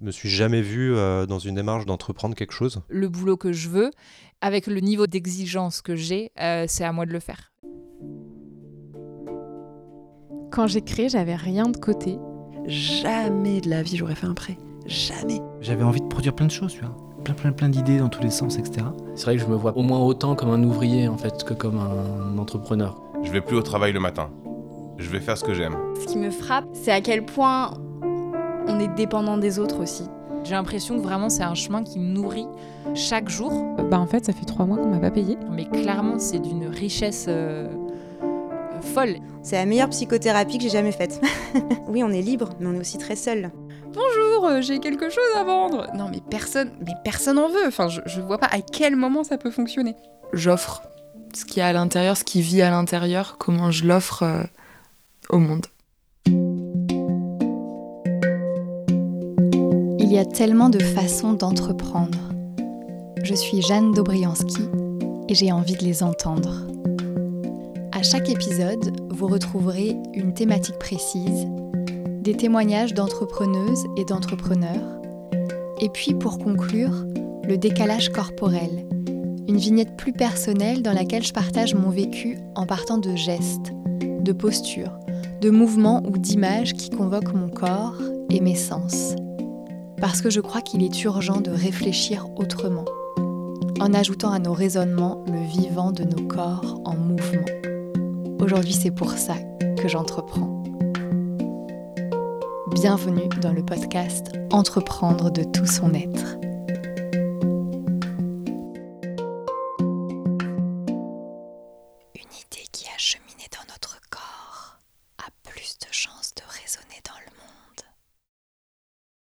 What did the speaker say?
me suis jamais vu euh, dans une démarche d'entreprendre quelque chose. Le boulot que je veux, avec le niveau d'exigence que j'ai, euh, c'est à moi de le faire. Quand j'ai créé, j'avais rien de côté. Jamais de la vie j'aurais fait un prêt. Jamais. J'avais envie de produire plein de choses, tu vois. Plein, plein, plein d'idées dans tous les sens, etc. C'est vrai que je me vois au moins autant comme un ouvrier en fait que comme un entrepreneur. Je vais plus au travail le matin. Je vais faire ce que j'aime. Ce qui me frappe, c'est à quel point est dépendant des autres aussi. J'ai l'impression que vraiment c'est un chemin qui me nourrit chaque jour. Bah en fait, ça fait trois mois qu'on m'a pas payé. Mais clairement, c'est d'une richesse euh, euh, folle. C'est la meilleure psychothérapie que j'ai jamais faite. oui, on est libre, mais on est aussi très seul. Bonjour, euh, j'ai quelque chose à vendre. Non, mais personne, mais personne en veut. Enfin, je, je vois pas à quel moment ça peut fonctionner. J'offre ce qui est à l'intérieur, ce qui vit à l'intérieur, comment je l'offre euh, au monde. Il y a tellement de façons d'entreprendre. Je suis Jeanne Dobriansky et j'ai envie de les entendre. À chaque épisode, vous retrouverez une thématique précise, des témoignages d'entrepreneuses et d'entrepreneurs, et puis pour conclure, le décalage corporel, une vignette plus personnelle dans laquelle je partage mon vécu en partant de gestes, de postures, de mouvements ou d'images qui convoquent mon corps et mes sens parce que je crois qu'il est urgent de réfléchir autrement, en ajoutant à nos raisonnements le vivant de nos corps en mouvement. Aujourd'hui, c'est pour ça que j'entreprends. Bienvenue dans le podcast Entreprendre de tout son être. Une idée qui a cheminé dans notre corps a plus de chances de résonner dans le monde